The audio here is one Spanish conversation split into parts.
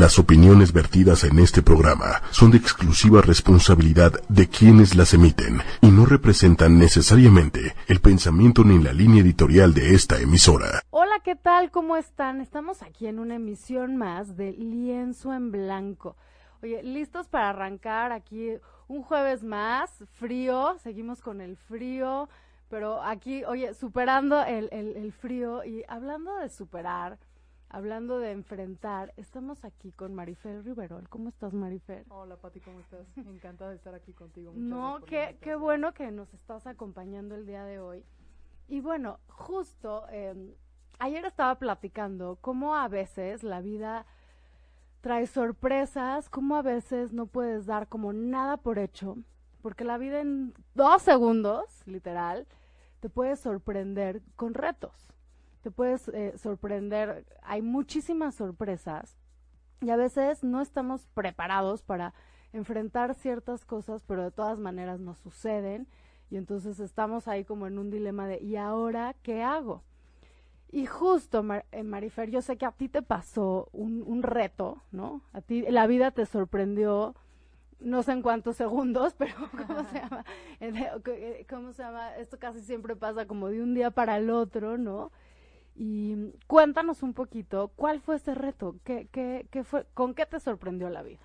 Las opiniones vertidas en este programa son de exclusiva responsabilidad de quienes las emiten y no representan necesariamente el pensamiento ni la línea editorial de esta emisora. Hola, ¿qué tal? ¿Cómo están? Estamos aquí en una emisión más de Lienzo en Blanco. Oye, listos para arrancar aquí un jueves más, frío, seguimos con el frío, pero aquí, oye, superando el, el frío y hablando de superar hablando de enfrentar, estamos aquí con Marifer Riverol. ¿Cómo estás, Marifer? Hola, Pati, ¿cómo estás? Encantada de estar aquí contigo. no, qué, qué bueno que nos estás acompañando el día de hoy. Y bueno, justo em, ayer estaba platicando cómo a veces la vida trae sorpresas, cómo a veces no puedes dar como nada por hecho, porque la vida en dos segundos, literal, te puede sorprender con retos te puedes eh, sorprender. Hay muchísimas sorpresas y a veces no estamos preparados para enfrentar ciertas cosas, pero de todas maneras nos suceden y entonces estamos ahí como en un dilema de ¿y ahora qué hago? Y justo, eh, Marifer, yo sé que a ti te pasó un, un reto, ¿no? A ti la vida te sorprendió no sé en cuántos segundos, pero ¿cómo se llama? Eh, ¿Cómo se llama? Esto casi siempre pasa como de un día para el otro, ¿no? Y cuéntanos un poquito, ¿cuál fue ese reto? ¿Qué, qué, qué fue, ¿Con qué te sorprendió la vida?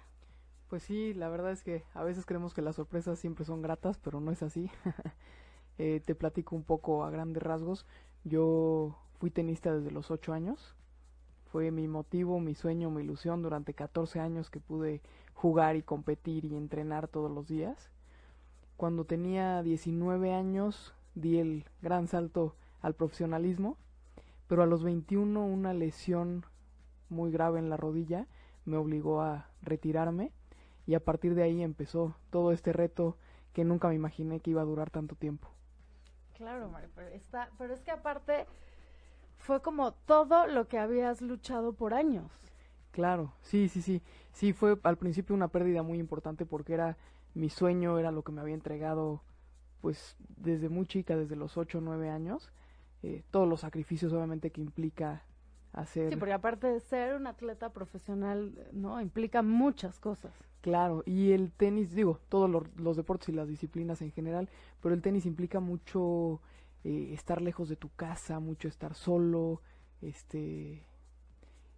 Pues sí, la verdad es que a veces creemos que las sorpresas siempre son gratas, pero no es así. eh, te platico un poco a grandes rasgos. Yo fui tenista desde los 8 años. Fue mi motivo, mi sueño, mi ilusión durante 14 años que pude jugar y competir y entrenar todos los días. Cuando tenía 19 años di el gran salto al profesionalismo pero a los 21 una lesión muy grave en la rodilla me obligó a retirarme y a partir de ahí empezó todo este reto que nunca me imaginé que iba a durar tanto tiempo. Claro, Mario, pero, está, pero es que aparte fue como todo lo que habías luchado por años. Claro, sí, sí, sí. Sí, fue al principio una pérdida muy importante porque era mi sueño, era lo que me había entregado pues desde muy chica, desde los 8 o 9 años eh, todos los sacrificios obviamente que implica hacer. Sí, porque aparte de ser un atleta profesional, ¿no? Implica muchas cosas. Claro, y el tenis, digo, todos los, deportes y las disciplinas en general, pero el tenis implica mucho eh, estar lejos de tu casa, mucho estar solo, este...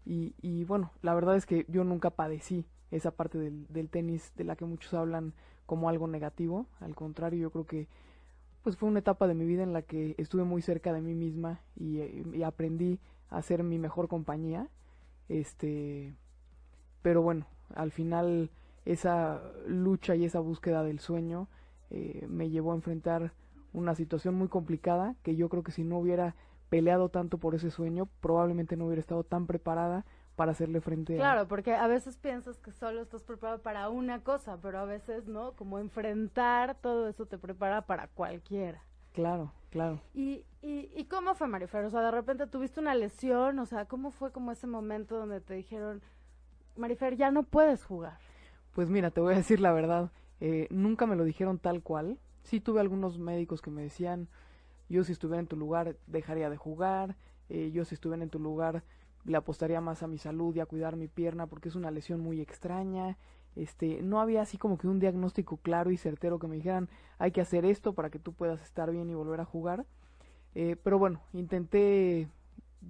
Y, y bueno, la verdad es que yo nunca padecí esa parte del, del tenis de la que muchos hablan como algo negativo, al contrario, yo creo que pues fue una etapa de mi vida en la que estuve muy cerca de mí misma y, aprendí a ser mi mejor compañía. Este, pero bueno, al final esa lucha y esa búsqueda del sueño eh, me llevó a enfrentar una situación muy complicada que yo creo que si no hubiera peleado tanto por ese sueño, probablemente no hubiera estado tan preparada para hacerle frente Claro, porque a veces piensas que solo estás preparado para una cosa, pero a veces, ¿no? Como enfrentar todo eso te prepara para cualquiera. Claro, claro. ¿Y, y, y cómo fue, Marifer? O sea, de repente tuviste una lesión, o sea, ¿cómo fue como ese momento donde te dijeron, Marifer, ya no puedes jugar? Pues mira, te voy a decir la verdad, eh, nunca me lo dijeron tal cual. Sí tuve algunos médicos que me decían, yo si estuviera en tu lugar dejaría de jugar, eh, yo si estuviera en tu lugar le apostaría más a mi salud y a cuidar mi pierna porque es una lesión muy extraña. Este, no había así como que un diagnóstico claro y certero que me dijeran hay que hacer esto para que tú puedas estar bien y volver a jugar. Eh, pero bueno, intenté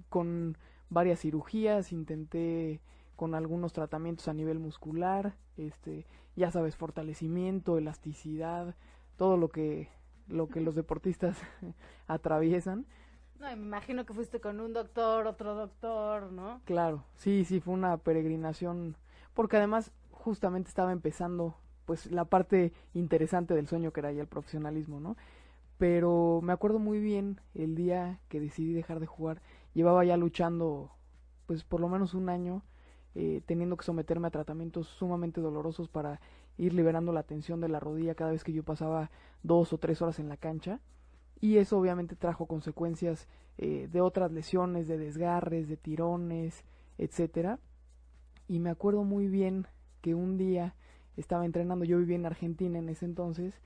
con varias cirugías, intenté con algunos tratamientos a nivel muscular, este, ya sabes, fortalecimiento, elasticidad, todo lo que lo que los deportistas atraviesan no, me imagino que fuiste con un doctor, otro doctor, ¿no? Claro, sí, sí, fue una peregrinación, porque además justamente estaba empezando, pues, la parte interesante del sueño que era ya el profesionalismo, ¿no? Pero me acuerdo muy bien el día que decidí dejar de jugar, llevaba ya luchando, pues, por lo menos un año, eh, teniendo que someterme a tratamientos sumamente dolorosos para ir liberando la tensión de la rodilla cada vez que yo pasaba dos o tres horas en la cancha y eso obviamente trajo consecuencias eh, de otras lesiones, de desgarres, de tirones, etcétera. Y me acuerdo muy bien que un día estaba entrenando, yo vivía en Argentina en ese entonces,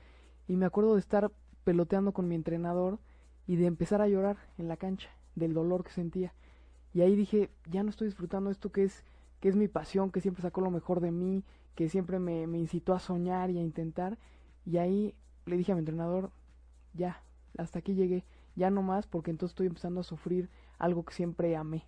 y me acuerdo de estar peloteando con mi entrenador y de empezar a llorar en la cancha del dolor que sentía. Y ahí dije, ya no estoy disfrutando esto que es que es mi pasión, que siempre sacó lo mejor de mí, que siempre me, me incitó a soñar y a intentar. Y ahí le dije a mi entrenador, ya, hasta aquí llegué, ya no más, porque entonces estoy empezando a sufrir algo que siempre amé.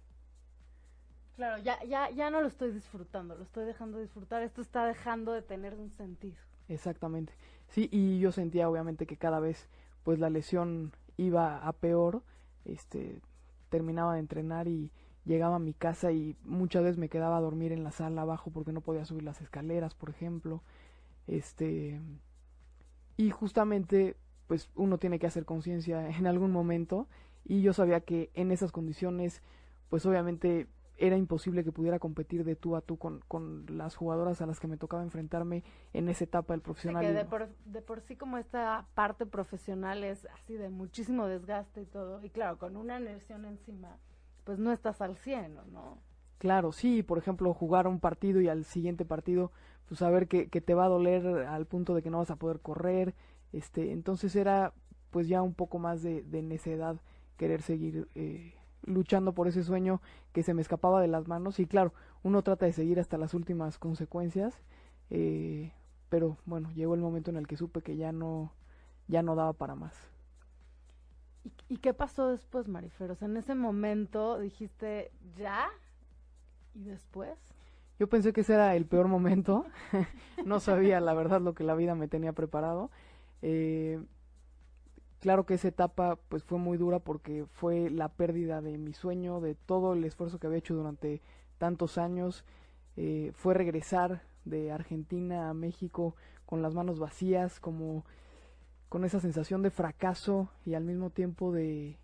Claro, ya, ya, ya no lo estoy disfrutando, lo estoy dejando de disfrutar, esto está dejando de tener un sentido. Exactamente. Sí, y yo sentía obviamente que cada vez pues la lesión iba a peor, este terminaba de entrenar y llegaba a mi casa y muchas veces me quedaba a dormir en la sala abajo porque no podía subir las escaleras, por ejemplo. Este y justamente pues uno tiene que hacer conciencia en algún momento y yo sabía que en esas condiciones pues obviamente era imposible que pudiera competir de tú a tú con, con las jugadoras a las que me tocaba enfrentarme en esa etapa del profesional. de, por, de por sí como esta parte profesional es así de muchísimo desgaste y todo, y claro, con una lesión encima, pues no estás al 100, ¿no? Claro, sí, por ejemplo, jugar un partido y al siguiente partido, pues saber que, que te va a doler al punto de que no vas a poder correr, este, entonces era pues ya un poco más de, de necedad querer seguir eh, luchando por ese sueño que se me escapaba de las manos y claro, uno trata de seguir hasta las últimas consecuencias, eh, pero bueno, llegó el momento en el que supe que ya no, ya no daba para más. ¿Y, qué pasó después, Mariferos? en ese momento dijiste, ¿ya? ¿Y después? Yo pensé que ese era el peor momento, no sabía la verdad lo que la vida me tenía preparado. Eh, Claro que esa etapa pues fue muy dura porque fue la pérdida de mi sueño, de todo el esfuerzo que había hecho durante tantos años. Eh, fue regresar de Argentina a México con las manos vacías, como con esa sensación de fracaso y al mismo tiempo de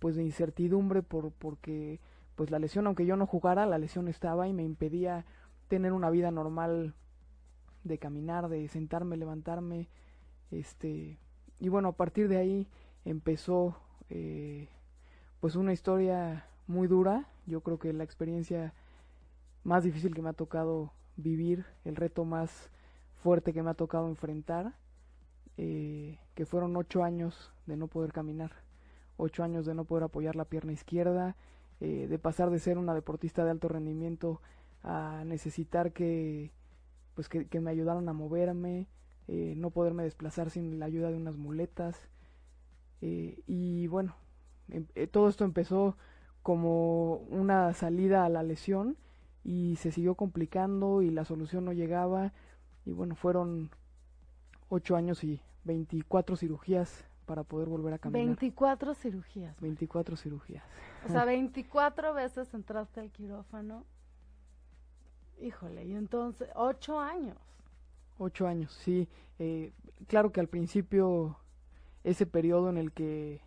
pues de incertidumbre por porque pues la lesión aunque yo no jugara la lesión estaba y me impedía tener una vida normal de caminar de sentarme levantarme este y bueno, a partir de ahí empezó eh, pues una historia muy dura. Yo creo que la experiencia más difícil que me ha tocado vivir, el reto más fuerte que me ha tocado enfrentar, eh, que fueron ocho años de no poder caminar, ocho años de no poder apoyar la pierna izquierda, eh, de pasar de ser una deportista de alto rendimiento a necesitar que pues que, que me ayudaran a moverme, eh, no poderme desplazar sin la ayuda de unas muletas. Eh, y bueno, em, eh, todo esto empezó como una salida a la lesión y se siguió complicando y la solución no llegaba. Y bueno, fueron ocho años y 24 cirugías para poder volver a caminar. 24 cirugías. 24 cirugías. O sea, 24 veces entraste al quirófano. Híjole, y entonces, ocho años. Ocho años, sí. Eh, claro que al principio ese periodo en el que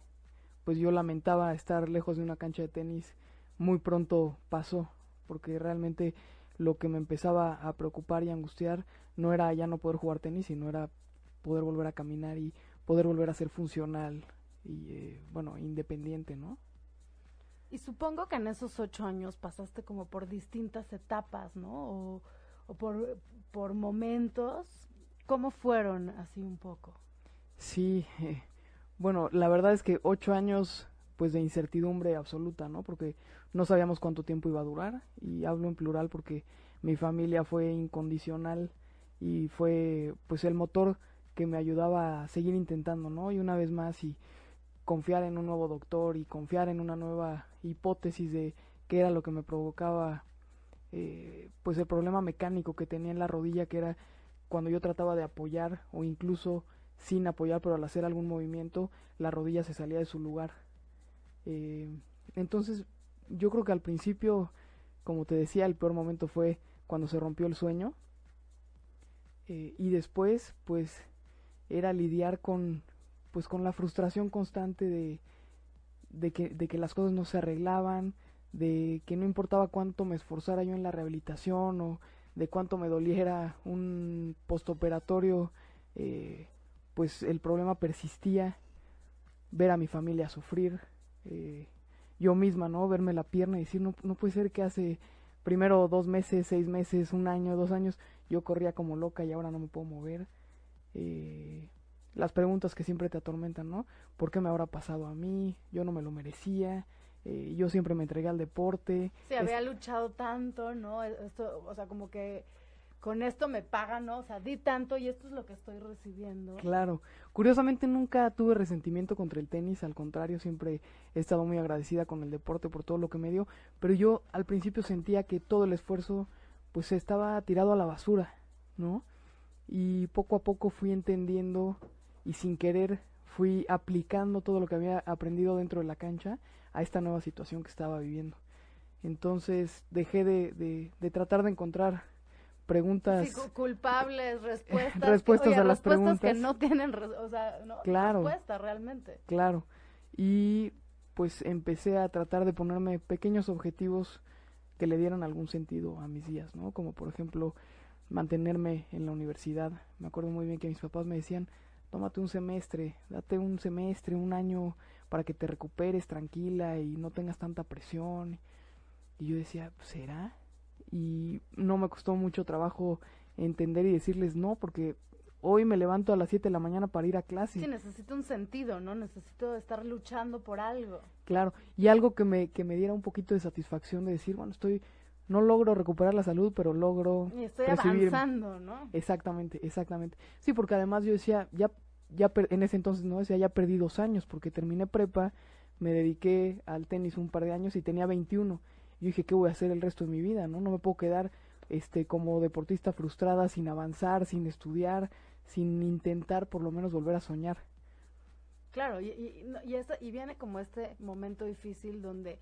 pues yo lamentaba estar lejos de una cancha de tenis muy pronto pasó porque realmente lo que me empezaba a preocupar y angustiar no era ya no poder jugar tenis sino era poder volver a caminar y poder volver a ser funcional y eh, bueno independiente no y supongo que en esos ocho años pasaste como por distintas etapas no o, o por por momentos. ¿Cómo fueron así un poco? Sí, eh, bueno, la verdad es que ocho años pues de incertidumbre absoluta, ¿no? Porque no sabíamos cuánto tiempo iba a durar y hablo en plural porque mi familia fue incondicional y fue pues el motor que me ayudaba a seguir intentando, ¿no? Y una vez más y confiar en un nuevo doctor y confiar en una nueva hipótesis de qué era lo que me provocaba eh, pues el problema mecánico que tenía en la rodilla que era cuando yo trataba de apoyar o incluso sin apoyar pero al hacer algún movimiento la rodilla se salía de su lugar. Eh, entonces yo creo que al principio como te decía el peor momento fue cuando se rompió el sueño. Eh, y después pues era lidiar con pues con la frustración constante de, de que, de que las cosas no se arreglaban de que no importaba cuánto me esforzara yo en la rehabilitación o de cuánto me doliera un postoperatorio, eh, pues el problema persistía, ver a mi familia sufrir, eh, yo misma, ¿no? Verme la pierna y decir, no, no puede ser que hace primero dos meses, seis meses, un año, dos años, yo corría como loca y ahora no me puedo mover. Eh, las preguntas que siempre te atormentan, ¿no? ¿Por qué me habrá pasado a mí? Yo no me lo merecía Eh, yo siempre me entregué al deporte. Sí, había luchado tanto, ¿no? Esto, o sea, como que con esto me pagan, ¿no? O sea, di tanto y esto es lo que estoy recibiendo. Claro. Curiosamente nunca tuve resentimiento contra el tenis, al contrario, siempre he estado muy agradecida con el deporte por todo lo que me dio, pero yo al principio sentía que todo el esfuerzo pues estaba tirado a la basura, ¿no? Y poco a poco fui entendiendo y sin querer fui aplicando todo lo que había aprendido dentro de la cancha a esta nueva situación que estaba viviendo. Entonces dejé de, de tratar de encontrar preguntas. Culpables respuestas respuestas a las preguntas que no tienen o sea, no, respuesta realmente. Claro. Y pues empecé a tratar de ponerme pequeños objetivos que le dieran algún sentido a mis días no como por ejemplo mantenerme en la universidad. Me acuerdo muy bien que mis papás me decían tómate un semestre date un semestre un año para que te recuperes tranquila y no tengas tanta presión y yo decía será y no me costó mucho trabajo entender y decirles no, porque hoy me levanto a las 7 de la mañana para ir a clase. Sí, necesito un sentido, ¿no? Necesito estar luchando por algo. Claro, y algo que me, que me diera un poquito de satisfacción de decir, bueno, estoy, no logro recuperar la salud, pero logro y estoy avanzando, ¿no? Exactamente, exactamente. Sí, porque además yo decía, ya, ya en ese entonces, ¿no? Decía, ya perdí dos años, porque terminé prepa, me dediqué al tenis un par de años y tenía 21 yo dije, ¿qué voy a hacer el resto de mi vida? No, no me puedo quedar este como deportista frustrada sin avanzar, sin estudiar, sin intentar por lo menos volver a soñar. Claro, y, y, y, viene como este momento difícil donde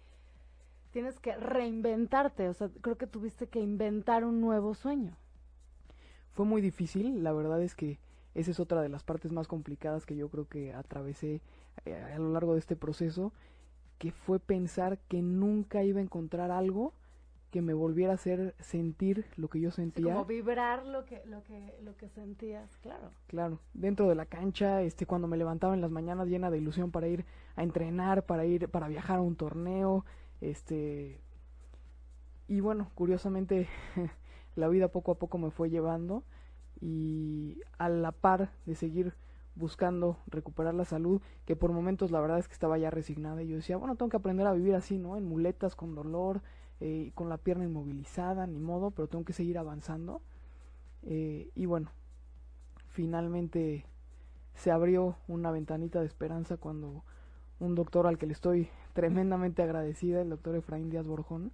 tienes que reinventarte, o sea, creo que tuviste que inventar un nuevo sueño. Fue muy difícil, la verdad es que esa es otra de las partes más complicadas que yo creo que atravesé eh, a lo largo de este proceso que fue pensar que nunca iba a encontrar algo que me volviera a hacer sentir lo que yo sentía. como vibrar lo que, lo que, lo que sentías, claro. Claro, dentro de la cancha, este, cuando me levantaba en las mañanas llena de ilusión para ir a entrenar, para ir, para viajar a un torneo, este, y bueno, curiosamente la vida poco a poco me fue llevando y a la par de seguir buscando recuperar la salud, que por momentos la verdad es que estaba ya resignada y yo decía, bueno, tengo que aprender a vivir así, ¿no? En muletas, con dolor, eh, con la pierna inmovilizada, ni modo, pero tengo que seguir avanzando. Eh, y bueno, finalmente se abrió una ventanita de esperanza cuando un doctor al que le estoy tremendamente agradecida, el doctor Efraín Díaz Borjón,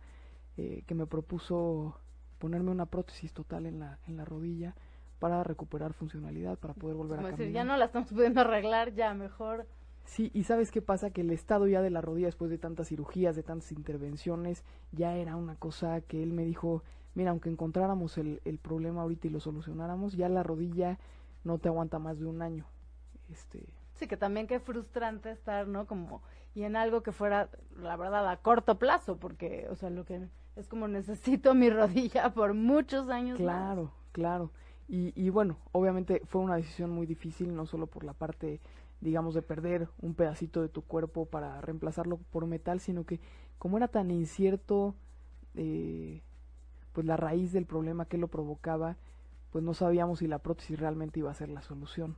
eh, que me propuso ponerme una prótesis total en la, en la rodilla, para recuperar funcionalidad, para poder volver a caminar. ya no la estamos pudiendo arreglar, ya mejor. Sí, y sabes qué pasa, que el estado ya de la rodilla después de tantas cirugías, de tantas intervenciones, ya era una cosa que él me dijo, mira, aunque encontráramos el, el problema ahorita y lo solucionáramos, ya la rodilla no te aguanta más de un año. Este... Sí, que también qué frustrante estar, ¿no? Como, y en algo que fuera, la verdad, a corto plazo, porque, o sea, lo que es como necesito mi rodilla por muchos años. Claro, claro. Y, bueno, obviamente fue una decisión muy difícil, no solo por la parte, digamos, de perder un pedacito de tu cuerpo para reemplazarlo por metal, sino que como era tan incierto, eh, pues la raíz del problema que lo provocaba, pues no sabíamos si la prótesis realmente iba a ser la solución.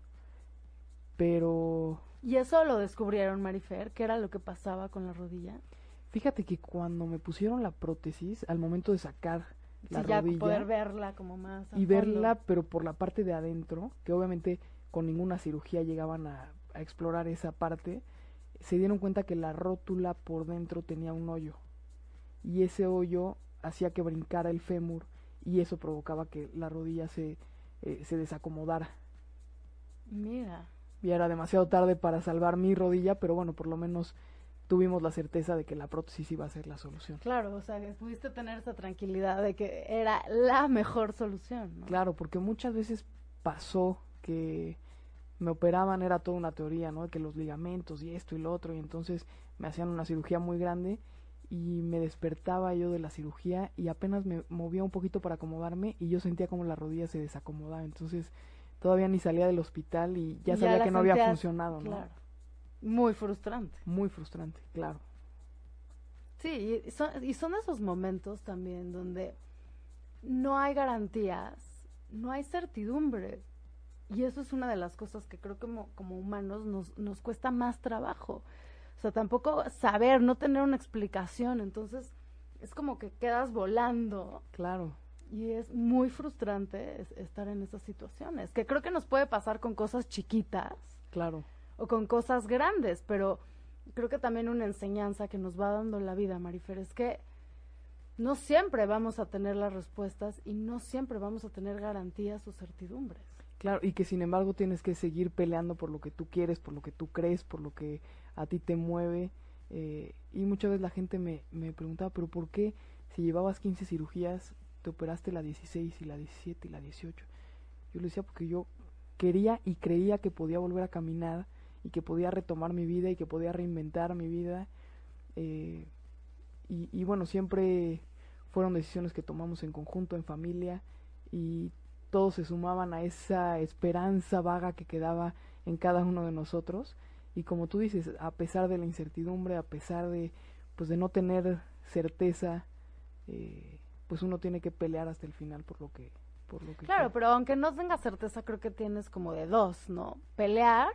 Pero... ¿Y eso lo descubrieron, Marifer? ¿Qué era lo que pasaba con la rodilla? Fíjate que cuando me pusieron la prótesis, al momento de sacar la ya poder verla como más. y verla, pero por la parte de adentro, que obviamente con ninguna cirugía llegaban a, explorar esa parte, se dieron cuenta que la rótula por dentro tenía un hoyo. Y ese hoyo hacía que brincara el fémur y eso provocaba que la rodilla se, eh, se desacomodara. Mira. Y era demasiado tarde para salvar mi rodilla, pero bueno, por lo menos tuvimos la certeza de que la prótesis iba a ser la solución. Claro, o sea, que pudiste tener esa tranquilidad de que era la mejor solución. Claro, porque muchas veces pasó que me operaban, era toda una teoría, ¿no? Que los ligamentos y esto y lo otro, y entonces me hacían una cirugía muy grande y me despertaba yo de la cirugía y apenas me movía un poquito para acomodarme y yo sentía como la rodilla se desacomodaba, entonces todavía ni salía del hospital y ya sabía que no había funcionado, ¿no? Muy frustrante. Muy frustrante, claro. Sí, y son, y son esos momentos también donde no hay garantías, no hay certidumbre. Y eso es una de las cosas que creo que como, como humanos nos, nos cuesta más trabajo. sea, tampoco saber, no tener una explicación, entonces es como que quedas volando. Claro. Y es muy frustrante estar en esas situaciones, que creo que nos puede pasar con cosas chiquitas. Claro. O con cosas grandes, pero creo que también una enseñanza que nos va dando la vida, Marifer, es que no siempre vamos a tener las respuestas y no siempre vamos a tener garantías o certidumbres. Claro, y que sin embargo tienes que seguir peleando por lo que tú quieres, por lo que tú crees, por lo que a ti te mueve. Eh, y muchas veces la gente me, me preguntaba, pero ¿por qué si llevabas 15 cirugías, te operaste la 16 y la 17 y la 18? Yo le decía porque yo quería y creía que podía volver a caminar y que podía retomar mi vida y que podía reinventar mi vida. Eh, y, y bueno, siempre fueron decisiones que tomamos en conjunto, en familia, y todos se sumaban a esa esperanza vaga que quedaba en cada uno de nosotros. Y como tú dices, a pesar de la incertidumbre, a pesar de, pues de no tener certeza, eh, pues uno tiene que pelear hasta el final por lo que, por lo que claro, pero aunque no tenga certeza, creo que tienes como de dos, ¿no? Pelear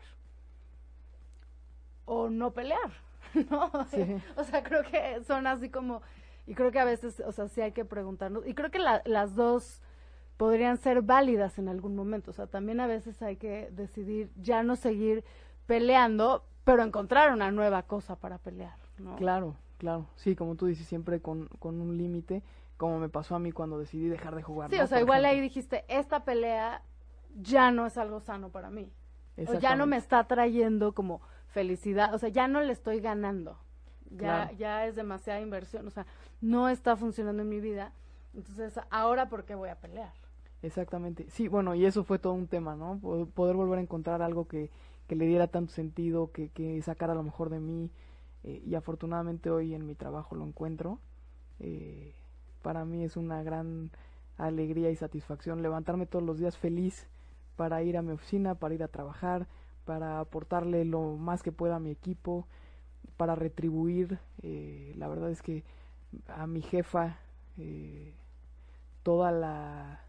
o no pelear, ¿no? O sea, creo que son así como, y creo que a veces, o sea, sí hay que preguntarnos, y creo que las dos podrían ser válidas en algún momento, o sea, también a veces hay que decidir ya no seguir peleando, pero encontrar una nueva cosa para pelear, ¿no? Claro, claro, sí, como tú dices, siempre con, con un límite, como me pasó a mí cuando decidí dejar de jugar. Sí, o sea, igual ahí dijiste, esta pelea ya no es algo sano para mí. O ya no me está trayendo como felicidad, o sea, ya no le estoy ganando. Ya, ya es demasiada inversión, o sea, no está funcionando en mi vida. Entonces, ahora por qué voy a pelear? Exactamente. Sí, bueno, y eso fue todo un tema, ¿no? Poder volver a encontrar algo que, que le diera tanto sentido, que, que sacara lo mejor de mí. Eh, y afortunadamente hoy en mi trabajo lo encuentro. Eh, para mí es una gran alegría y satisfacción levantarme todos los días feliz para ir a mi oficina, para ir a trabajar, para aportarle lo más que pueda a mi equipo, para retribuir. Eh, la verdad es que a mi jefa eh, toda la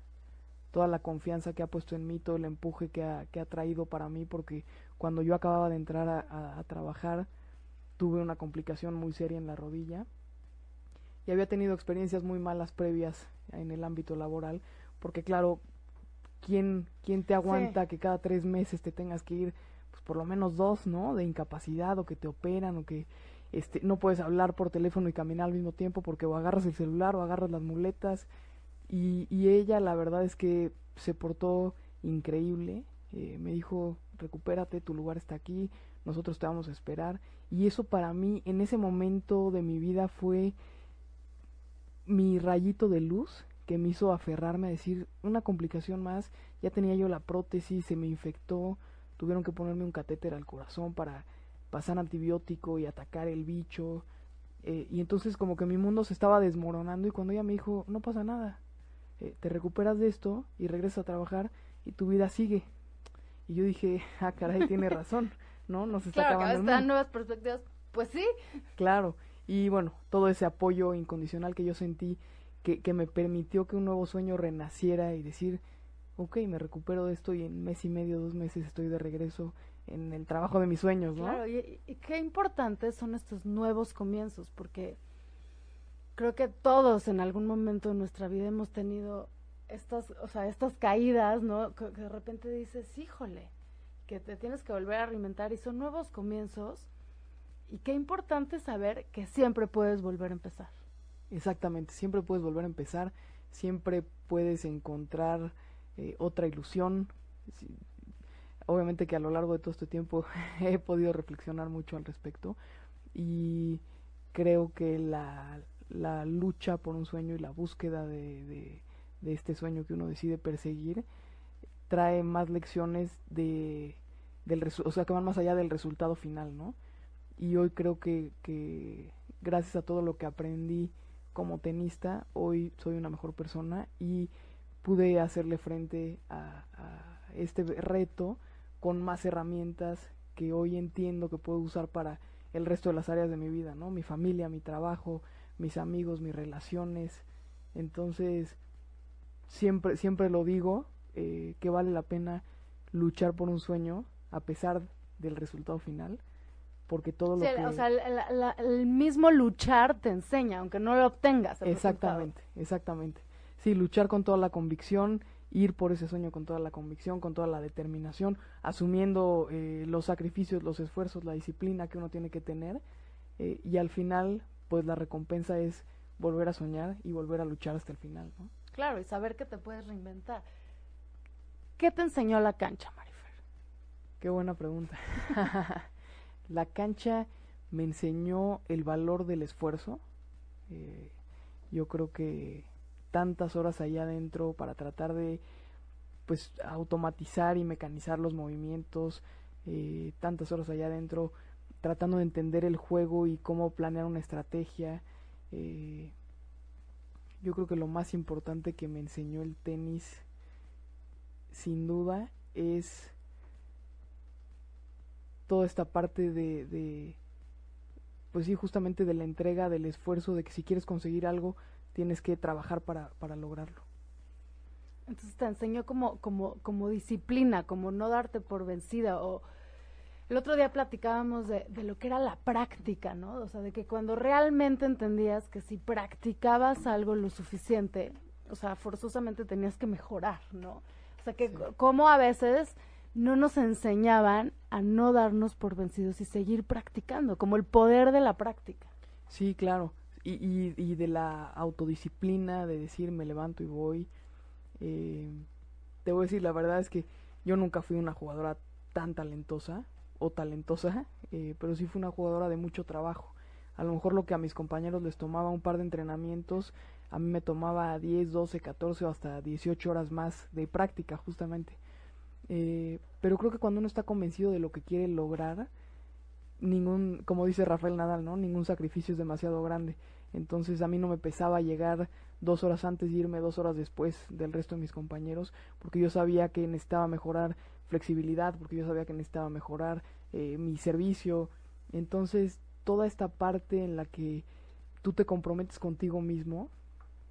toda la confianza que ha puesto en mí, todo el empuje que ha, que ha traído para mí, porque cuando yo acababa de entrar a, a, trabajar tuve una complicación muy seria en la rodilla y había tenido experiencias muy malas previas en el ámbito laboral, porque claro, ¿quién, quién te aguanta que cada tres meses te tengas que ir pues por lo menos dos, ¿no? De incapacidad o que te operan o que este, no puedes hablar por teléfono y caminar al mismo tiempo porque o agarras el celular o agarras las muletas. Y, y ella la verdad es que se portó increíble. Eh, me dijo, recupérate, tu lugar está aquí, nosotros te vamos a esperar. Y eso para mí en ese momento de mi vida fue mi rayito de luz que me hizo aferrarme a decir una complicación más, ya tenía yo la prótesis, se me infectó, tuvieron que ponerme un catéter al corazón para pasar antibiótico y atacar el bicho. Eh, y entonces como que mi mundo se estaba desmoronando y cuando ella me dijo, no pasa nada, eh, te recuperas de esto y regresas a trabajar y tu vida sigue. Y yo dije, ah, caray, tiene razón, ¿no? Nos está claro, acabando están nuevas perspectivas, pues sí. Claro, y bueno, todo ese apoyo incondicional que yo sentí, que, que me permitió que un nuevo sueño renaciera y decir, ok, me recupero de esto y en mes y medio, dos meses estoy de regreso en el trabajo de mis sueños, ¿no? Claro, y, qué importantes son estos nuevos comienzos, porque creo que todos en algún momento de nuestra vida hemos tenido estas, o sea, estas caídas, ¿no? Que, de repente dices, híjole, que te tienes que volver a reinventar y son nuevos comienzos. Y qué importante saber que siempre puedes volver a empezar. Exactamente, siempre puedes volver a empezar, siempre puedes encontrar eh, otra ilusión. Obviamente que a lo largo de todo este tiempo he podido reflexionar mucho al respecto y creo que la, la lucha por un sueño y la búsqueda de, de, este sueño que uno decide perseguir trae más lecciones de del o sea que van más allá del resultado final no y hoy creo que, que gracias a todo lo que aprendí como tenista hoy soy una mejor persona y pude hacerle frente a, este reto con más herramientas que hoy entiendo que puedo usar para el resto de las áreas de mi vida, ¿no? Mi familia, mi trabajo, mis amigos, mis relaciones. Entonces, siempre, siempre lo digo, eh, que vale la pena luchar por un sueño, a pesar del resultado final, porque todo lo que... O sea, el, mismo luchar te enseña, aunque no lo obtengas. exactamente, exactamente. Sí, luchar con toda la convicción, ir por ese sueño con toda la convicción, con toda la determinación, asumiendo eh, los sacrificios, los esfuerzos, la disciplina que uno tiene que tener, eh, y al final, pues la recompensa es volver a soñar y volver a luchar hasta el final, ¿no? Claro, y saber que te puedes reinventar. ¿Qué te enseñó la cancha, Marifer? Qué buena pregunta. la cancha me enseñó el valor del esfuerzo. Eh, yo creo que tantas horas allá adentro para tratar de pues automatizar y mecanizar los movimientos, eh, tantas horas allá adentro tratando de entender el juego y cómo planear una estrategia. Eh, yo creo que lo más importante que me enseñó el tenis, sin duda, es toda esta parte de, de, pues sí, justamente de la entrega, del esfuerzo, de que si quieres conseguir algo, tienes que trabajar para, para lograrlo. Entonces te enseñó como, como, como disciplina, como no darte por vencida o el otro día platicábamos de, de, lo que era la práctica, ¿no? O sea, de que cuando realmente entendías que si practicabas algo lo suficiente, o sea, forzosamente tenías que mejorar, ¿no? O sea, que como a veces no nos enseñaban a no darnos por vencidos y seguir practicando, como el poder de la práctica. Sí, claro. Y, y, y de la autodisciplina, de decir me levanto y voy. Eh, te voy a decir, la verdad es que yo nunca fui una jugadora tan talentosa o talentosa, eh, pero sí fue una jugadora de mucho trabajo. A lo mejor lo que a mis compañeros les tomaba un par de entrenamientos, a mí me tomaba 10, 12, 14 o hasta 18 horas más de práctica justamente. Eh, pero creo que cuando uno está convencido de lo que quiere lograr, ningún, como dice Rafael Nadal, ¿no? Ningún sacrificio es demasiado grande. Entonces a mí no me pesaba llegar dos horas antes y irme dos horas después del resto de mis compañeros, porque yo sabía que necesitaba mejorar flexibilidad, porque yo sabía que necesitaba mejorar eh, mi servicio. Entonces, toda esta parte en la que tú te comprometes contigo mismo,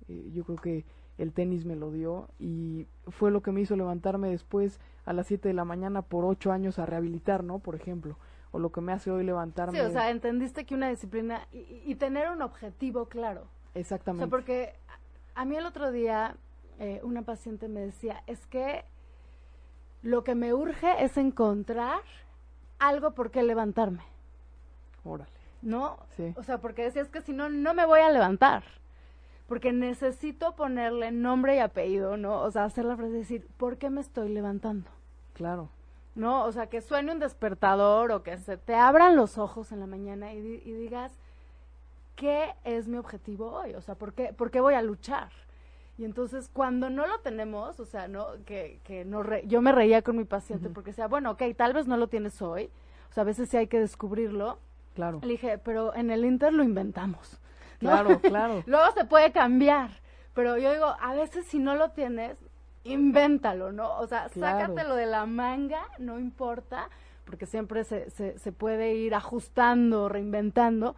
eh, yo creo que el tenis me lo dio y fue lo que me hizo levantarme después a las 7 de la mañana por 8 años a rehabilitar, ¿no? Por ejemplo, o lo que me hace hoy levantarme. Sí, o sea, entendiste que una disciplina y, tener un objetivo claro. Exactamente. O sea, porque a mí el otro día eh, una paciente me decía, es que lo que me urge es encontrar algo por qué levantarme. Órale. ¿No? Sí. O sea, porque decías que si no, no me voy a levantar. Porque necesito ponerle nombre y apellido, ¿no? O sea, hacer la frase decir, ¿por qué me estoy levantando? Claro. ¿No? O sea, que suene un despertador o que se te abran los ojos en la mañana y, y digas, ¿qué es mi objetivo hoy? O sea, ¿por qué, ¿por qué voy a luchar? Y entonces cuando no lo tenemos, o sea, no que, que no yo me reía con mi paciente porque decía, bueno, ok, tal vez no lo tienes hoy, o sea, a veces sí hay que descubrirlo. Claro. Le dije, pero en el Inter lo inventamos. Claro, claro. Luego se puede cambiar, pero yo digo, a veces si no lo tienes, invéntalo, ¿no? O sea, sácatelo de la manga, no importa, porque siempre se, se, se puede ir ajustando, reinventando,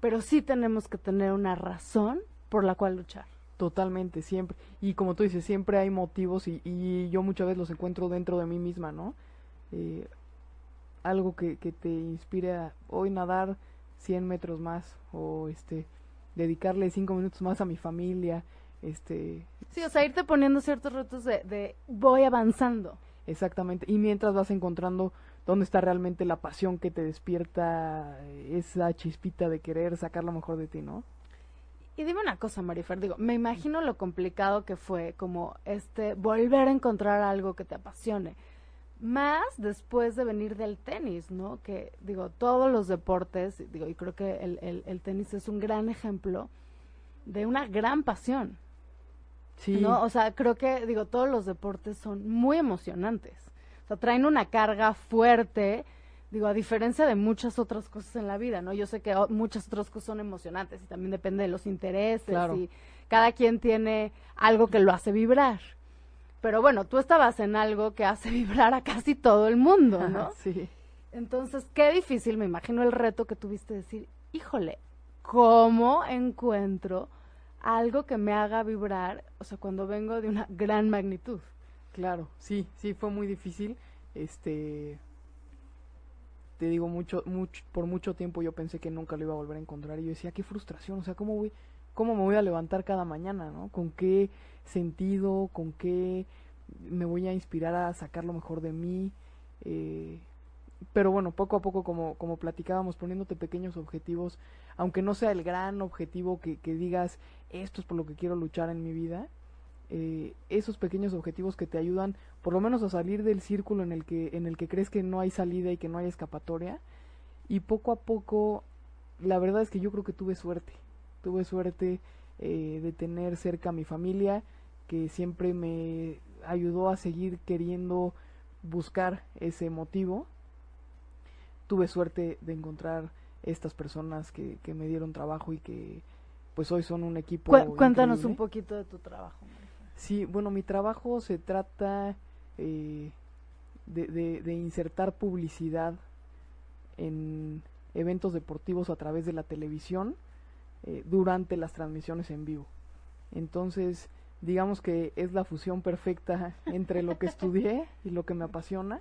pero sí tenemos que tener una razón por la cual luchar. Totalmente, siempre. Y como tú dices, siempre hay motivos y, y yo muchas veces los encuentro dentro de mí misma, ¿no? Eh, algo que, que te inspire a hoy nadar 100 metros más o este dedicarle 5 minutos más a mi familia, este... Sí, o sea, irte poniendo ciertos retos de, de voy avanzando. Exactamente, y mientras vas encontrando dónde está realmente la pasión que te despierta esa chispita de querer sacar lo mejor de ti, ¿no? Y dime una cosa, Marifer, digo, me imagino lo complicado que fue como este volver a encontrar algo que te apasione. Más después de venir del tenis, ¿no? Que digo, todos los deportes, digo, y creo que el, el, tenis es un gran ejemplo de una gran pasión. Sí. ¿No? O sea, creo que, digo, todos los deportes son muy emocionantes. O sea, traen una carga fuerte Digo, a diferencia de muchas otras cosas en la vida, ¿no? Yo sé que muchas otras cosas son emocionantes y también depende de los intereses y cada quien tiene algo que lo hace vibrar. Pero bueno, tú estabas en algo que hace vibrar a casi todo el mundo, ¿no? sí. Entonces, qué difícil, me imagino el reto que tuviste de decir, híjole, ¿cómo encuentro algo que me haga vibrar, o sea, cuando vengo de una gran magnitud? Claro, sí, sí, fue muy difícil. Este, te digo, mucho, mucho, por mucho tiempo yo pensé que nunca lo iba a volver a encontrar y yo decía, qué frustración, o sea, ¿cómo voy, cómo me voy a levantar cada mañana, ¿no? ¿Con qué sentido, con qué me voy a inspirar a sacar lo mejor de mí? Eh, pero bueno, poco a poco, como, como platicábamos, poniéndote pequeños objetivos, aunque no sea el gran objetivo que, digas, esto es por lo que quiero luchar en mi vida, eh, esos pequeños objetivos que te ayudan por lo menos a salir del círculo en el que en el que crees que no hay salida y que no hay escapatoria. Y poco a poco la verdad es que yo creo que tuve suerte. Tuve suerte eh, de tener cerca a mi familia que siempre me ayudó a seguir queriendo buscar ese motivo tuve suerte de encontrar estas personas que, que me dieron trabajo y que pues hoy son un equipo cuéntanos increíble. un poquito de tu trabajo Sí, bueno, mi trabajo se trata eh, de, de, de, insertar publicidad en eventos deportivos a través de la televisión eh, durante las transmisiones en vivo. Entonces, digamos que es la fusión perfecta entre lo que estudié y lo que me apasiona.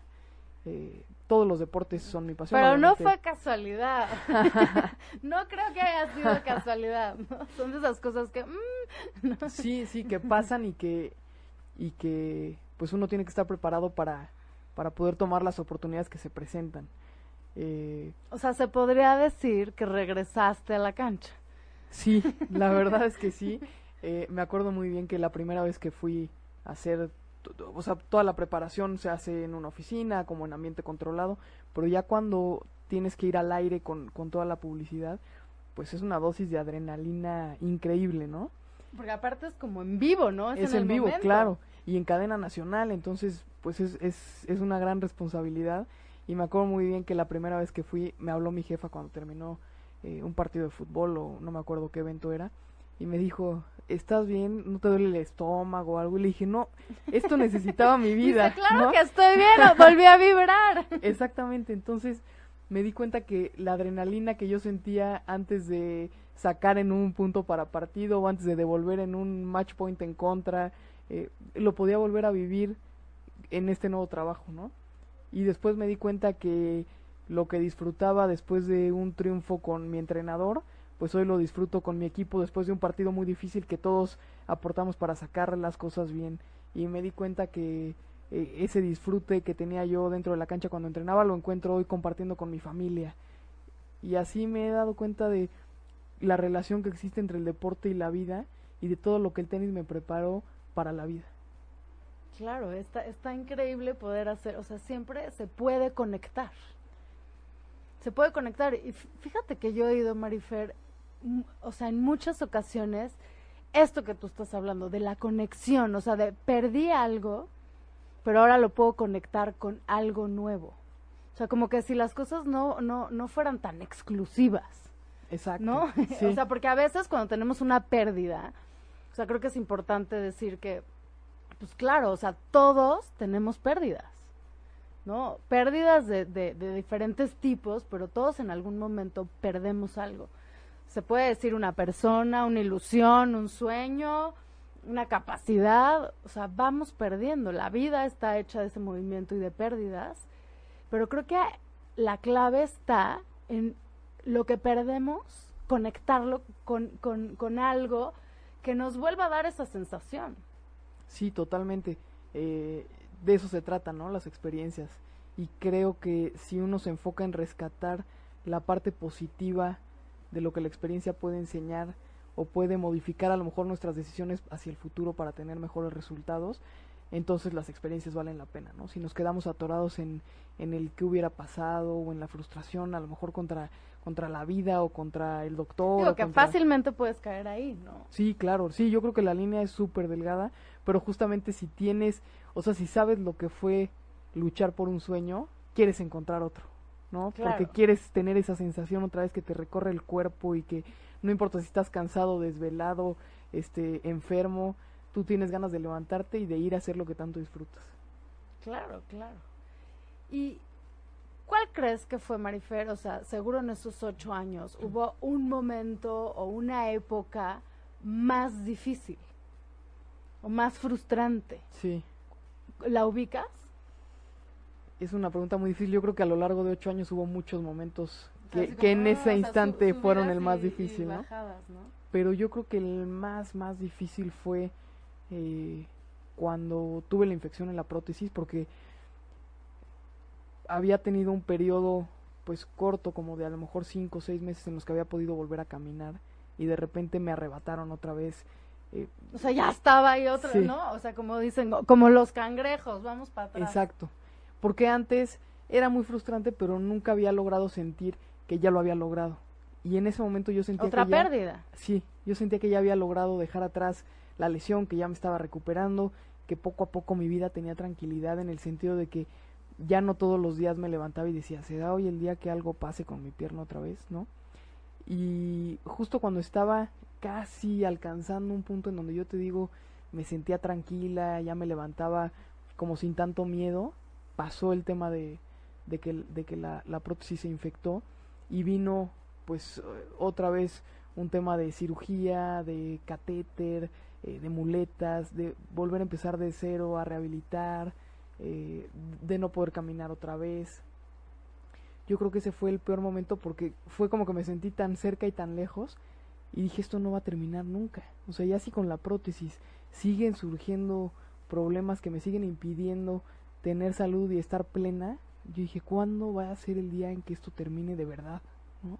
Eh, todos los deportes son mi pasión. Pero obviamente. no fue casualidad. no creo que haya sido casualidad. ¿no? Son de esas cosas que... Mm, no. Sí, sí, que pasan y que, y que pues uno tiene que estar preparado para, para poder tomar las oportunidades que se presentan. Eh, o sea, se podría decir que regresaste a la cancha. Sí, la verdad es que sí. Eh, me acuerdo muy bien que la primera vez que fui a hacer o sea, toda la preparación se hace en una oficina, como en ambiente controlado, pero ya cuando tienes que ir al aire con, con toda la publicidad, pues es una dosis de adrenalina increíble, ¿no? Porque aparte es como en vivo, ¿no? Es, es en, en vivo, momento. claro, y en cadena nacional, entonces pues es, es, es una gran responsabilidad. Y me acuerdo muy bien que la primera vez que fui, me habló mi jefa cuando terminó eh, un partido de fútbol o no me acuerdo qué evento era, y me dijo, ¿estás bien? ¿No te duele el estómago o algo? Y le dije, no, esto necesitaba mi vida. Dice, claro ¿no? que estoy bien, volví a vibrar. Exactamente, entonces me di cuenta que la adrenalina que yo sentía antes de sacar en un punto para partido o antes de devolver en un match point en contra, eh, lo podía volver a vivir en este nuevo trabajo, ¿no? Y después me di cuenta que lo que disfrutaba después de un triunfo con mi entrenador, pues hoy lo disfruto con mi equipo después de un partido muy difícil que todos aportamos para sacar las cosas bien y me di cuenta que eh, ese disfrute que tenía yo dentro de la cancha cuando entrenaba lo encuentro hoy compartiendo con mi familia y así me he dado cuenta de la relación que existe entre el deporte y la vida y de todo lo que el tenis me preparó para la vida. Claro, está, está increíble poder hacer, o sea, siempre se puede conectar. Se puede conectar. Y fíjate que yo he oído, Marifer, o sea, en muchas ocasiones, esto que tú estás hablando, de la conexión, o sea, de perdí algo, pero ahora lo puedo conectar con algo nuevo. O sea, como que si las cosas no, no, no fueran tan exclusivas. Exacto. ¿No? Sí. o sea, porque a veces cuando tenemos una pérdida, o sea, creo que es importante decir que, pues claro, o sea, todos tenemos pérdidas. ¿no? Pérdidas de, de, de, diferentes tipos, pero todos en algún momento perdemos algo. Se puede decir una persona, una ilusión, un sueño, una capacidad, o sea, vamos perdiendo. La vida está hecha de ese movimiento y de pérdidas, pero creo que la clave está en lo que perdemos, conectarlo con, con, con algo que nos vuelva a dar esa sensación. Sí, totalmente. Eh, de eso se trata, ¿no? Las experiencias. Y creo que si uno se enfoca en rescatar la parte positiva de lo que la experiencia puede enseñar o puede modificar a lo mejor nuestras decisiones hacia el futuro para tener mejores resultados, entonces las experiencias valen la pena, ¿no? Si nos quedamos atorados en, en el que hubiera pasado o en la frustración, a lo mejor contra, contra la vida o contra el doctor. Digo que contra... fácilmente puedes caer ahí, ¿no? Sí, claro, sí, yo creo que la línea es súper delgada, pero justamente si tienes, o sea, si sabes lo que fue luchar por un sueño, quieres encontrar otro, ¿no? Claro. Porque quieres tener esa sensación otra vez que te recorre el cuerpo y que no importa si estás cansado, desvelado, este, enfermo, tú tienes ganas de levantarte y de ir a hacer lo que tanto disfrutas. Claro, claro. ¿Y cuál crees que fue, Marifer? O sea, seguro en esos ocho años hubo un momento o una época más difícil o más frustrante. Sí. ¿La ubicas? Es una pregunta muy difícil. Yo creo que a lo largo de ocho años hubo muchos momentos que, que en ese instante fueron el más difícil, ¿no? Pero yo creo que el más, más difícil fue eh, cuando tuve la infección en la prótesis porque había tenido un periodo pues corto como de a lo mejor cinco o seis meses en los que había podido volver a caminar y de repente me arrebataron otra vez eh, o sea, ya estaba ahí otra, ¿no? O sea, como dicen, como los cangrejos, vamos para atrás. Exacto. Porque antes era muy frustrante, pero nunca había logrado sentir que ya lo había logrado. Y en ese momento yo sentía ¿Otra que pérdida? Sí, yo sentía que ya había logrado dejar atrás la lesión, que ya me estaba recuperando, que poco a poco mi vida tenía tranquilidad en el sentido de que ya no todos los días me levantaba y decía, ¿será hoy el día que algo pase con mi pierna otra vez? ¿No? Y justo cuando estaba casi alcanzando un punto en donde yo te digo, me sentía tranquila, ya me levantaba como sin tanto miedo, pasó el tema de, que, la, prótesis se infectó y vino pues otra vez un tema de cirugía, de catéter, eh, de muletas, de volver a empezar de cero a rehabilitar, eh, de no poder caminar otra vez. Yo creo que ese fue el peor momento porque fue como que me sentí tan cerca y tan lejos y dije esto no va a terminar nunca. O sea, ya así con la prótesis siguen surgiendo problemas que me siguen impidiendo tener salud y estar plena. Yo dije, ¿cuándo va a ser el día en que esto termine de verdad? ¿No?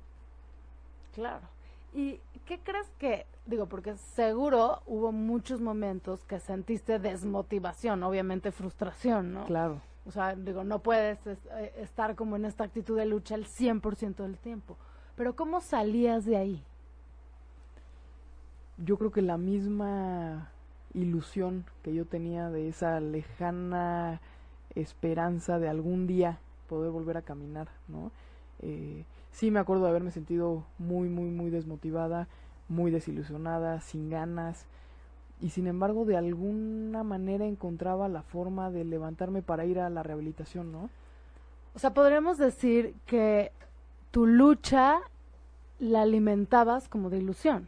Claro. ¿Y qué crees que, digo, porque seguro hubo muchos momentos que sentiste desmotivación, obviamente frustración, ¿no? Claro. O sea, digo, no puedes eh, estar como en esta actitud de lucha el 100% del tiempo. Pero ¿cómo salías de ahí? yo creo que la misma ilusión que yo tenía de esa lejana esperanza de algún día poder volver a caminar, ¿no? Eh, sí me acuerdo de haberme sentido muy, muy, muy desmotivada, muy desilusionada, sin ganas, y sin embargo de alguna manera encontraba la forma de levantarme para ir a la rehabilitación, ¿no? O sea, podríamos decir que tu lucha la alimentabas como de ilusión.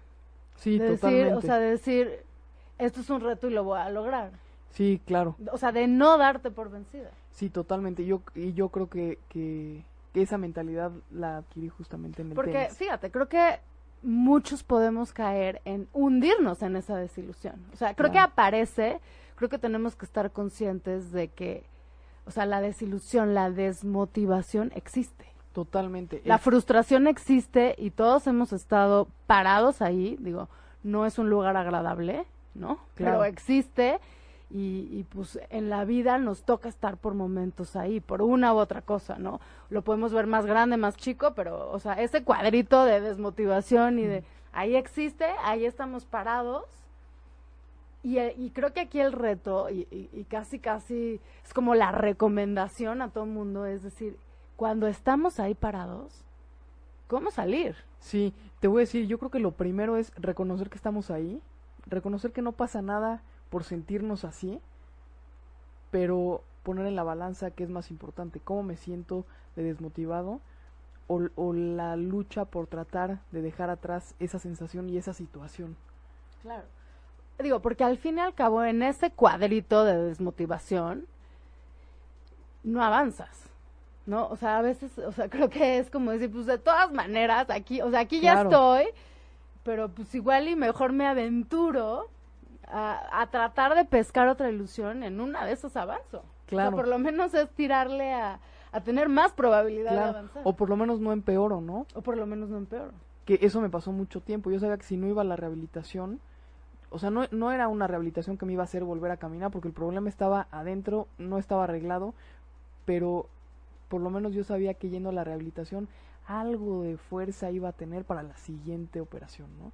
Sí, de totalmente. Decir, o sea, de decir, esto es un reto y lo voy a lograr. Sí, claro. O sea, de no darte por vencida. Sí, totalmente. Yo, y yo creo que, que, esa mentalidad la adquirí justamente en el Porque, fíjate, creo que muchos podemos caer en hundirnos en esa desilusión. O sea, creo que aparece, creo que tenemos que estar conscientes de que, o sea, la desilusión, la desmotivación existe. Totalmente. La frustración existe y todos hemos estado parados ahí. Digo, no es un lugar agradable, ¿no? Pero existe y, y, pues en la vida nos toca estar por momentos ahí, por una u otra cosa, ¿no? Lo podemos ver más grande, más chico, pero, o sea, ese cuadrito de desmotivación y de ahí existe, ahí estamos parados. Y, y creo que aquí el reto, y, y casi, casi es como la recomendación a todo el mundo, es decir, cuando estamos ahí parados, ¿cómo salir? Sí, te voy a decir, yo creo que lo primero es reconocer que estamos ahí, reconocer que no pasa nada por sentirnos así, pero poner en la balanza qué es más importante, cómo me siento de desmotivado o, o, la lucha por tratar de dejar atrás esa sensación y esa situación. Claro. Digo, porque al fin y al cabo en ese cuadrito de desmotivación no avanzas. ¿no? O sea, a veces, o sea, creo que es como decir, pues de todas maneras, aquí, o sea, aquí ya estoy, pero pues igual y mejor me aventuro a, a, tratar de pescar otra ilusión en una de esas avanzo. Claro. O sea, por lo menos es tirarle a, a tener más probabilidad de avanzar. O por lo menos no empeoro, ¿no? O por lo menos no empeoro. Que eso me pasó mucho tiempo. Yo sabía que si no iba a la rehabilitación, o sea, no, no era una rehabilitación que me iba a hacer volver a caminar, porque el problema estaba adentro, no estaba arreglado, pero por lo menos yo sabía que yendo a la rehabilitación algo de fuerza iba a tener para la siguiente operación, ¿no?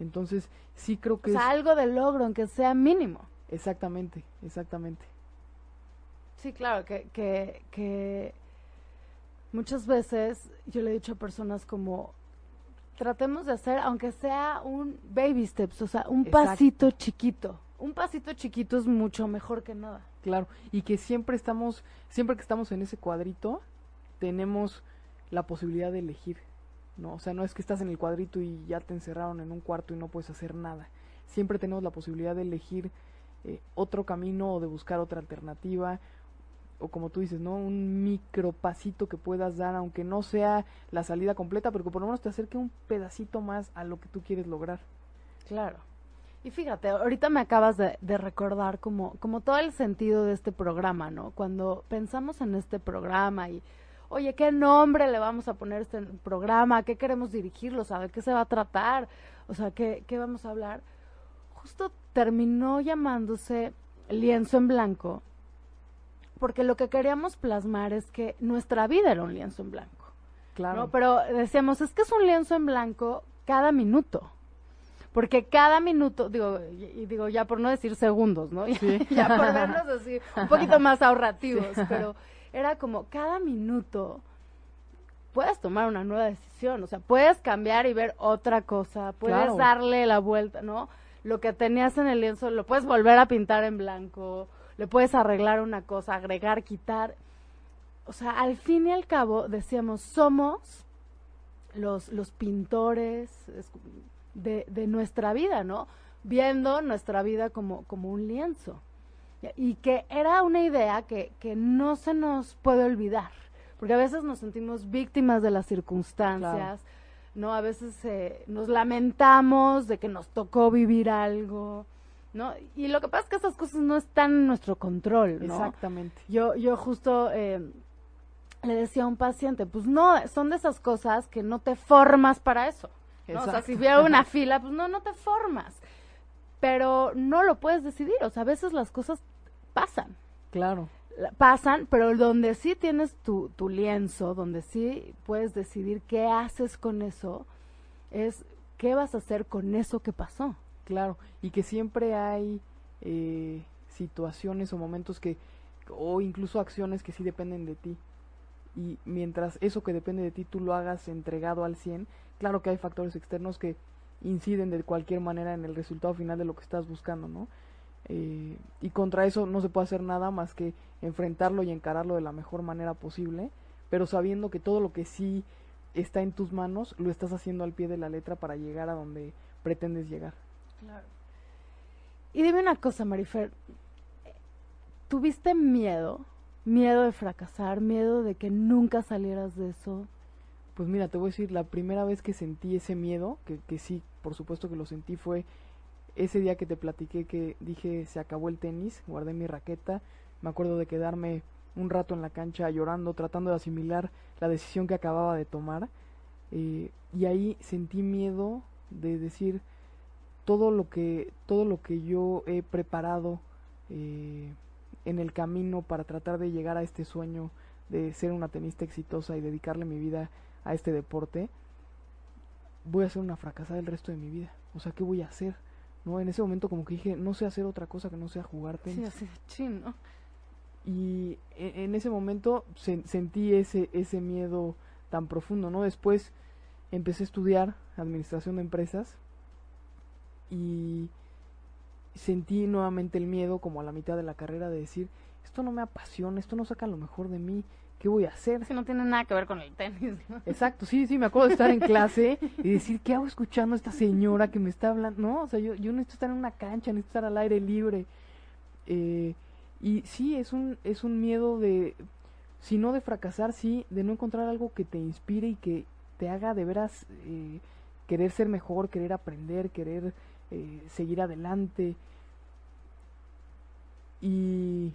Entonces, sí creo que... O sea, algo de logro, aunque sea mínimo. Exactamente, exactamente. Sí, claro, que, que, que muchas veces yo le he dicho a personas como, tratemos de hacer, aunque sea un baby steps, o sea, un Exacto. pasito chiquito. Un pasito chiquito es mucho mejor que nada. Claro, y que siempre estamos, siempre que estamos en ese cuadrito, tenemos la posibilidad de elegir, ¿no? O sea, no es que estás en el cuadrito y ya te encerraron en un cuarto y no puedes hacer nada. Siempre tenemos la posibilidad de elegir eh, otro camino o de buscar otra alternativa o como tú dices, ¿no? Un micro pasito que puedas dar, aunque no sea la salida completa, pero que por lo menos te acerque un pedacito más a lo que tú quieres lograr. Claro. Y fíjate, ahorita me acabas de, de, recordar como, como todo el sentido de este programa, ¿no? Cuando pensamos en este programa y, oye, ¿qué nombre le vamos a poner a este programa? ¿Qué queremos dirigirlo? ¿Sabe qué se va a tratar? O sea, ¿qué, qué vamos a hablar? Justo terminó llamándose Lienzo en Blanco porque lo que queríamos plasmar es que nuestra vida era un lienzo en blanco. Claro. Pero decíamos, es que es un lienzo en blanco cada minuto. Porque cada minuto, digo, y, digo ya por no decir segundos, ¿no? ya por vernos así, un poquito más ahorrativos, pero era como cada minuto puedes tomar una nueva decisión, o sea, puedes cambiar y ver otra cosa, puedes darle la vuelta, ¿no? Lo que tenías en el lienzo lo puedes volver a pintar en blanco, le puedes arreglar una cosa, agregar, quitar. O sea, al fin y al cabo, decíamos, somos los, los pintores de, de nuestra vida, ¿no? Viendo nuestra vida como, como un lienzo. Y que era una idea que, que no se nos puede olvidar, porque a veces nos sentimos víctimas de las circunstancias, ¿no? A veces eh, nos lamentamos de que nos tocó vivir algo, ¿no? Y lo que pasa es que esas cosas no están en nuestro control, ¿no? Exactamente. Yo, yo justo eh, le decía a un paciente, pues no, son de esas cosas que no te formas para eso. ¿no? O sea, si hubiera una fila, pues no, no te formas. Pero no lo puedes decidir, o sea, a veces las cosas pasan. Claro. Pasan, pero donde sí tienes tu, tu lienzo, donde sí puedes decidir qué haces con eso, es qué vas a hacer con eso que pasó. Claro, y que siempre hay eh, situaciones o momentos que, o incluso acciones que sí dependen de ti. Y mientras eso que depende de ti tú lo hagas entregado al 100, claro que hay factores externos que inciden de cualquier manera en el resultado final de lo que estás buscando, ¿no? Eh, y contra eso no se puede hacer nada más que enfrentarlo y encararlo de la mejor manera posible, pero sabiendo que todo lo que sí está en tus manos lo estás haciendo al pie de la letra para llegar a donde pretendes llegar. Claro. Y dime una cosa, Marifer, ¿tuviste miedo? ¿Miedo de fracasar? ¿Miedo de que nunca salieras de eso? Pues mira, te voy a decir, la primera vez que sentí ese miedo, que, que sí, por supuesto que lo sentí, fue ese día que te platiqué que dije se acabó el tenis, guardé mi raqueta, me acuerdo de quedarme un rato en la cancha llorando, tratando de asimilar la decisión que acababa de tomar. Eh, y ahí sentí miedo de decir, todo lo que todo lo que yo he preparado eh, en el camino para tratar de llegar a este sueño de ser una tenista exitosa y dedicarle mi vida a este deporte voy a ser una fracasada el resto de mi vida. O sea qué voy a hacer no en ese momento como que dije no sé hacer otra cosa que no sea jugar tenis. sí, ¿no? y en, en, ese momento sentí ese ese miedo tan profundo no después empecé a estudiar administración de empresas y sentí nuevamente el miedo como a la mitad de la carrera de decir, esto no me apasiona, esto no saca lo mejor de mí, ¿qué voy a hacer? Si no tiene nada que ver con el tenis. Exacto, sí, sí, me acuerdo de estar en clase y decir, ¿qué hago escuchando a esta señora que me está hablando? No, o sea, yo, yo necesito estar en una cancha, necesito estar al aire libre. Eh, y sí, es un, es un miedo de, si no de fracasar, sí, de no encontrar algo que te inspire y que te haga de veras eh, querer ser mejor, querer aprender, querer eh, seguir adelante. Y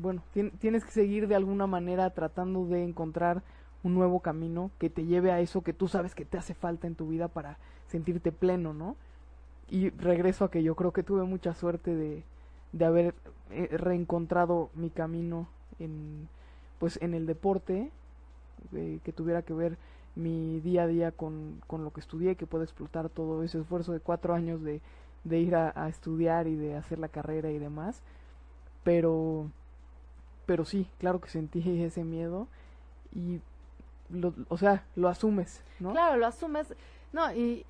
bueno, tienes que seguir de alguna manera tratando de encontrar un nuevo camino que te lleve a eso que tú sabes que te hace falta en tu vida para sentirte pleno, ¿no? Y regreso a que yo creo que tuve mucha suerte de, de haber eh, reencontrado mi camino en pues en el deporte que tuviera que ver mi día a día con, con lo que estudié, que pueda explotar todo ese esfuerzo de cuatro años de, de ir a, estudiar y de hacer la carrera y demás. Pero, pero sí, claro que sentí ese miedo y, lo, o sea, lo asumes, ¿no? Claro, lo asumes. No, y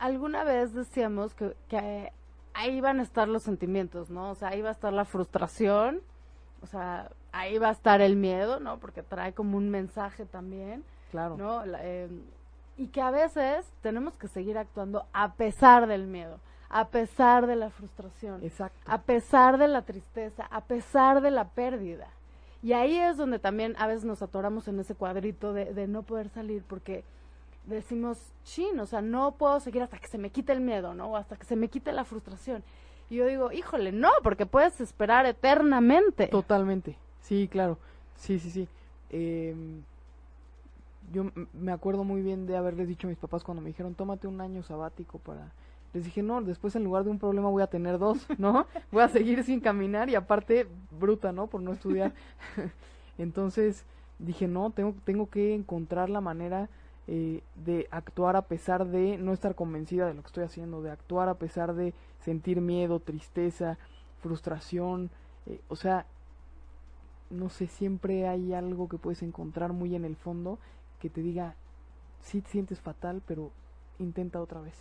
alguna vez decíamos que, que ahí van a estar los sentimientos, ¿no? O sea, ahí va a estar la frustración, o sea, ahí va a estar el miedo, ¿no? Porque trae como un mensaje también. Claro. ¿no? Eh, y que a veces tenemos que seguir actuando a pesar del miedo, a pesar de la frustración, Exacto. a pesar de la tristeza, a pesar de la pérdida. Y ahí es donde también a veces nos atoramos en ese cuadrito de, de no poder salir porque decimos, chin, o sea, no puedo seguir hasta que se me quite el miedo, ¿no? O hasta que se me quite la frustración. Y yo digo, híjole, no, porque puedes esperar eternamente. Totalmente. Sí, claro. Sí, sí, sí. Em, yo me acuerdo muy bien de haberles dicho a mis papás cuando me dijeron, tómate un año sabático para... Les dije, no, después en lugar de un problema voy a tener dos, ¿no? voy a seguir sin caminar y aparte bruta, ¿no? Por no estudiar. Entonces dije, no, tengo, tengo que encontrar la manera eh, de actuar a pesar de no estar convencida de lo que estoy haciendo, de actuar a pesar de sentir miedo, tristeza, frustración, eh, o sea, no sé, siempre hay algo que puedes encontrar muy en el fondo que te diga, sí te sientes fatal, pero intenta otra vez.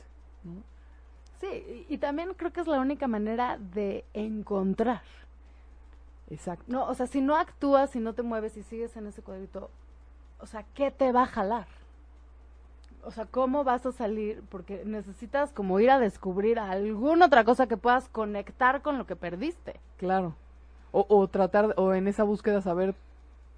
Sí, y también creo que es la única manera de encontrar. Exacto. No, o sea, si no actúas, si no te mueves y sigues en ese cuadrito, o sea, ¿qué te va a jalar? o sea, ¿cómo vas a salir? Porque necesitas como ir a descubrir alguna otra cosa que puedas conectar con lo que perdiste. Claro. O, o tratar, o en esa búsqueda saber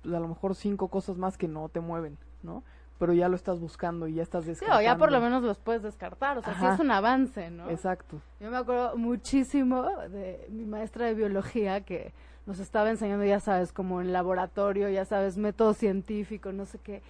pues, a lo mejor cinco cosas más que no te mueven, ¿no? Pero ya lo estás buscando y ya estás descartando. Sí, o ya por lo menos los puedes descartar, o sea, sí es un avance, ¿no? Exacto. Yo me acuerdo muchísimo de mi maestra de biología que nos estaba enseñando, ya sabes, como en laboratorio, ya sabes, método científico, no sé qué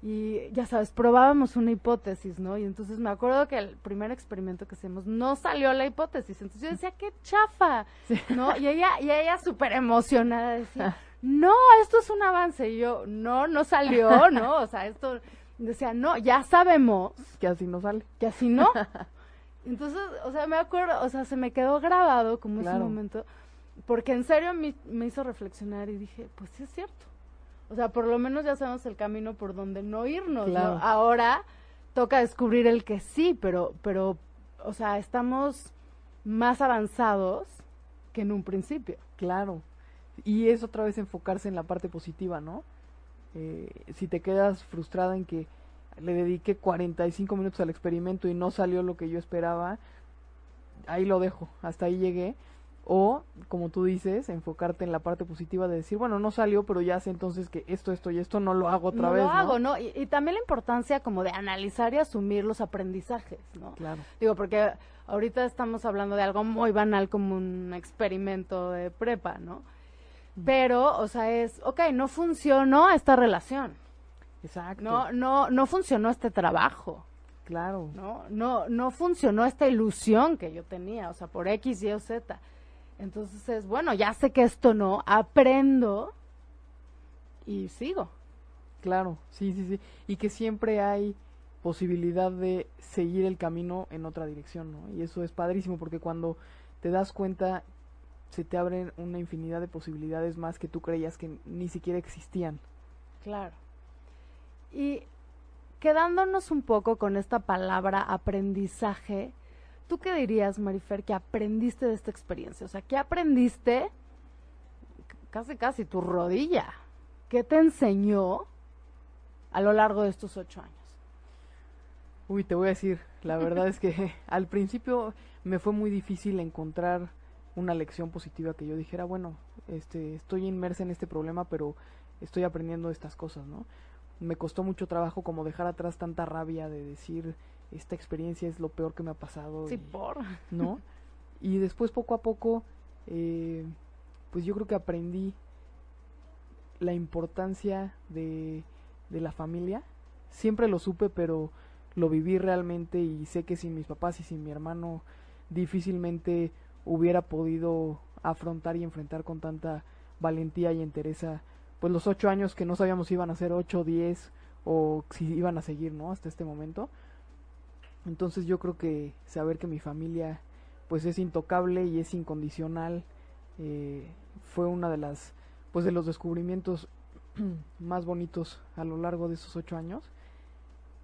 y ya sabes, probábamos una hipótesis, ¿no? Y entonces me acuerdo que el primer experimento que hicimos no salió la hipótesis, entonces yo decía, qué chafa, ¿no? Y ella, y ella súper emocionada decía, no, esto es un avance, y yo, no, no salió, ¿no? O sea, esto, decía, no, ya sabemos. Que así no sale. Que así no. Entonces, o sea, me acuerdo, o sea, se me quedó grabado como ese momento, porque en serio me, me hizo reflexionar y dije, pues sí es cierto. O sea, por lo menos ya sabemos el camino por donde no irnos. Ahora toca descubrir el que sí, pero, pero, o sea, estamos más avanzados que en un principio. Claro. Y es otra vez enfocarse en la parte positiva, ¿no? Eh, si te quedas frustrada en que le dediqué 45 minutos al experimento y no salió lo que yo esperaba, ahí lo dejo, hasta ahí llegué o, como tú dices, enfocarte en la parte positiva de decir, bueno, no salió, pero ya sé entonces que esto, esto y esto no lo hago otra vez. Lo hago, ¿no? Y, también la importancia como de analizar y asumir los aprendizajes, ¿no? Claro. Digo, porque ahorita estamos hablando de algo muy banal como un experimento de prepa, ¿no? Pero, o sea, es, ok, no funcionó esta relación. Exacto. No, no, no funcionó este trabajo. Claro. No, no, no funcionó esta ilusión que yo tenía, o sea, por X, Y o Z entonces es, bueno, ya sé que esto no, aprendo y sigo. Claro, sí, sí, sí. Y que siempre hay posibilidad de seguir el camino en otra dirección, ¿no? Y eso es padrísimo porque cuando te das cuenta se te abren una infinidad de posibilidades más que tú creías que ni siquiera existían. Claro. Y quedándonos un poco con esta palabra aprendizaje, ¿Tú qué dirías, Marifer, que aprendiste de esta experiencia? O sea, ¿qué aprendiste? Casi, casi tu rodilla. ¿Qué te enseñó a lo largo de estos ocho años? Uy, te voy a decir, la verdad es que al principio me fue muy difícil encontrar una lección positiva que yo dijera, bueno, este, estoy inmersa en este problema, pero estoy aprendiendo estas cosas, ¿no? Me costó mucho trabajo como dejar atrás tanta rabia de decir, esta experiencia es lo peor que me ha pasado. Sí, por. ¿No? Y después poco a poco, eh, pues yo creo que aprendí la importancia de, de la familia. Siempre lo supe, pero lo viví realmente y sé que sin mis papás y sin mi hermano difícilmente hubiera podido afrontar y enfrentar con tanta valentía y entereza pues los ocho años que no sabíamos si iban a ser ocho, diez o si iban a seguir, ¿no? Hasta este momento. Entonces yo creo que saber que mi familia pues es intocable y es incondicional eh, fue una de las pues de los descubrimientos más bonitos a lo largo de esos ocho años.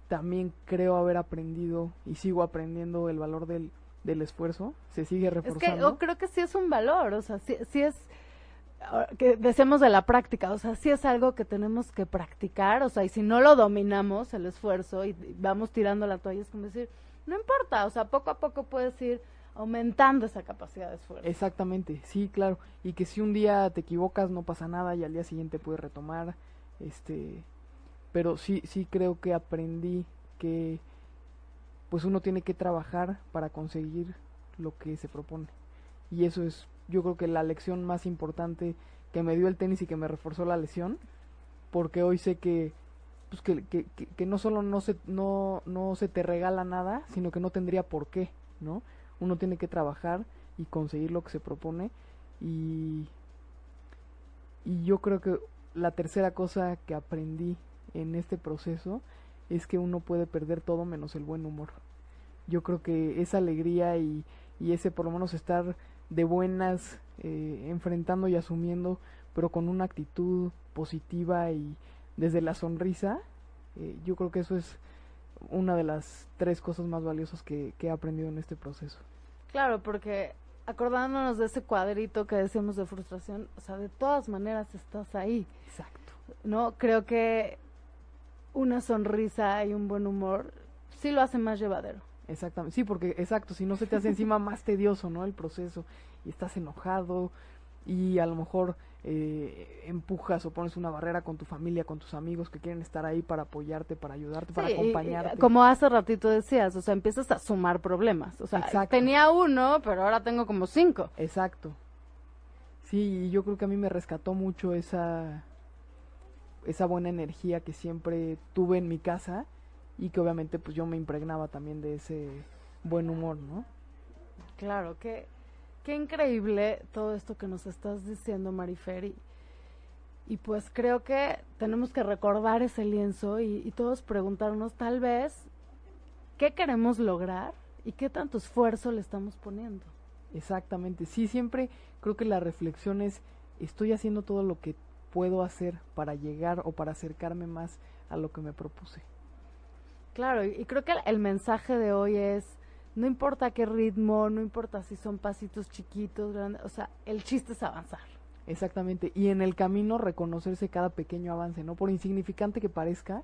También creo haber aprendido y sigo aprendiendo el valor del, del esfuerzo. Se sigue reforzando. Es que yo creo que sí es un valor, o sea, sí, sí es ah, que decimos de la práctica, o sea, sí es algo que tenemos que practicar, o sea, y si no lo dominamos, el esfuerzo, y vamos tirando la toalla, es como decir, no importa, o sea, poco a poco puedes ir aumentando esa capacidad de esfuerzo. Exactamente, sí, claro. Y que si un día te equivocas no pasa nada y al día siguiente puedes retomar. Este, pero sí, sí creo que aprendí que pues uno tiene que trabajar para conseguir lo que se propone. Y eso es, yo creo que la lección más importante que me dio el tenis y que me reforzó la lesión, porque hoy sé que pues que, que, que, no solo no se, no, no se te regala nada, sino que no tendría por qué, ¿no? Uno tiene que trabajar y conseguir lo que se propone y, y yo creo que la tercera cosa que aprendí en este proceso es que uno puede perder todo menos el buen humor. Yo creo que esa alegría y, y ese por lo menos estar de buenas, eh, enfrentando y asumiendo, pero con una actitud positiva y desde la sonrisa, eh, yo creo que eso es una de las tres cosas más valiosas que, que he aprendido en este proceso. Claro, porque acordándonos de ese cuadrito que decíamos de frustración, o sea, de todas maneras estás ahí. Exacto. No, creo que una sonrisa y un buen humor sí lo hace más llevadero. Exactamente, sí, porque exacto, si no se te hace encima más tedioso, ¿no? El proceso y estás enojado y a lo mejor eh, empujas o pones una barrera con tu familia, con tus amigos que quieren estar ahí para apoyarte, para ayudarte, para acompañarte. como hace ratito decías, o sea, empiezas a sumar problemas. O sea, tenía uno, pero ahora tengo como cinco. Exacto. Sí, yo creo que a mí me rescató mucho esa esa buena energía que siempre tuve en mi casa y que obviamente pues yo me impregnaba también de ese buen humor, ¿no? Claro, que Qué increíble todo esto que nos estás diciendo, Mariferi. Y, pues creo que tenemos que recordar ese lienzo y, y todos preguntarnos tal vez qué queremos lograr y qué tanto esfuerzo le estamos poniendo. Exactamente, sí, siempre creo que la reflexión es, estoy haciendo todo lo que puedo hacer para llegar o para acercarme más a lo que me propuse. Claro, y creo que el mensaje de hoy es, no importa qué ritmo, no importa si son pasitos chiquitos, grandes, o sea, el chiste es avanzar. Exactamente, y en el camino reconocerse cada pequeño avance, ¿no? Por insignificante que parezca,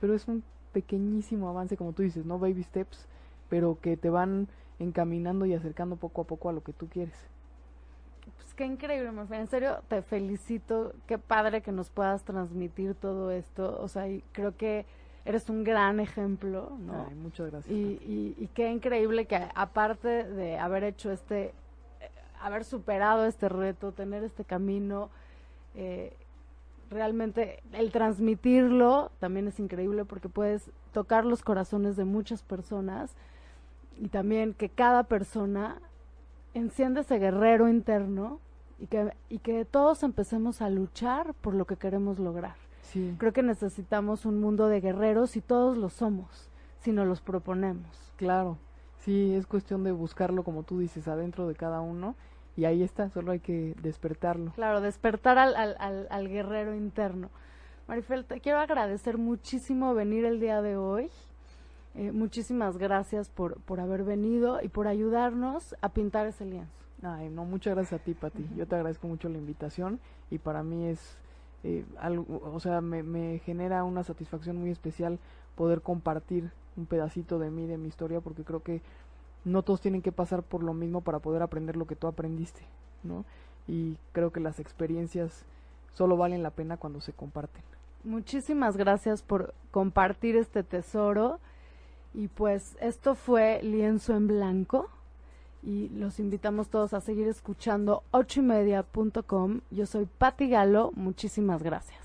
pero es un pequeñísimo avance, como tú dices, ¿no? Baby steps, pero que te van encaminando y acercando poco a poco a lo que tú quieres. Pues qué increíble, En serio, te felicito. Qué padre que nos puedas transmitir todo esto. O sea, y creo que eres un gran ejemplo, ¿no? Ay, muchas gracias. Y, y, qué increíble que aparte de haber hecho este, eh, haber superado este reto, tener este camino, eh, realmente el transmitirlo también es increíble porque puedes tocar los corazones de muchas personas y también que cada persona enciende ese guerrero interno y que, y que todos empecemos a luchar por lo que queremos lograr. Creo que necesitamos un mundo de guerreros y todos lo somos, si nos los proponemos. Claro, sí, es cuestión de buscarlo, como tú dices, adentro de cada uno. Y ahí está, solo hay que despertarlo. Claro, despertar al, al, al, guerrero interno. Marifel, te quiero agradecer muchísimo venir el día de hoy. Eh, muchísimas gracias por, por haber venido y por ayudarnos a pintar ese lienzo. Ay, no, muchas gracias a ti, Pati. Yo te agradezco mucho la invitación y para mí es eh, algo, o sea, me, me, genera una satisfacción muy especial poder compartir un pedacito de mí, de mi historia, porque creo que no todos tienen que pasar por lo mismo para poder aprender lo que tú aprendiste, ¿no? Y creo que las experiencias solo valen la pena cuando se comparten. Muchísimas gracias por compartir este tesoro. Y pues esto fue Lienzo en Blanco y los invitamos todos a seguir escuchando ochoymedia.com. Yo soy Patti Galo, muchísimas gracias.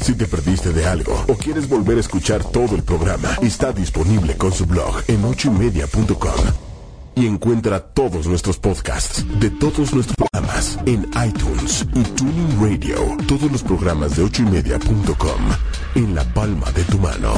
Si te perdiste de algo o quieres volver a escuchar todo el programa, está disponible con su blog en ochoymedia.com. Y encuentra todos nuestros podcasts de todos nuestros programas en iTunes y Tuning Radio. Todos los programas de ochoymedia.com en la palma de tu mano.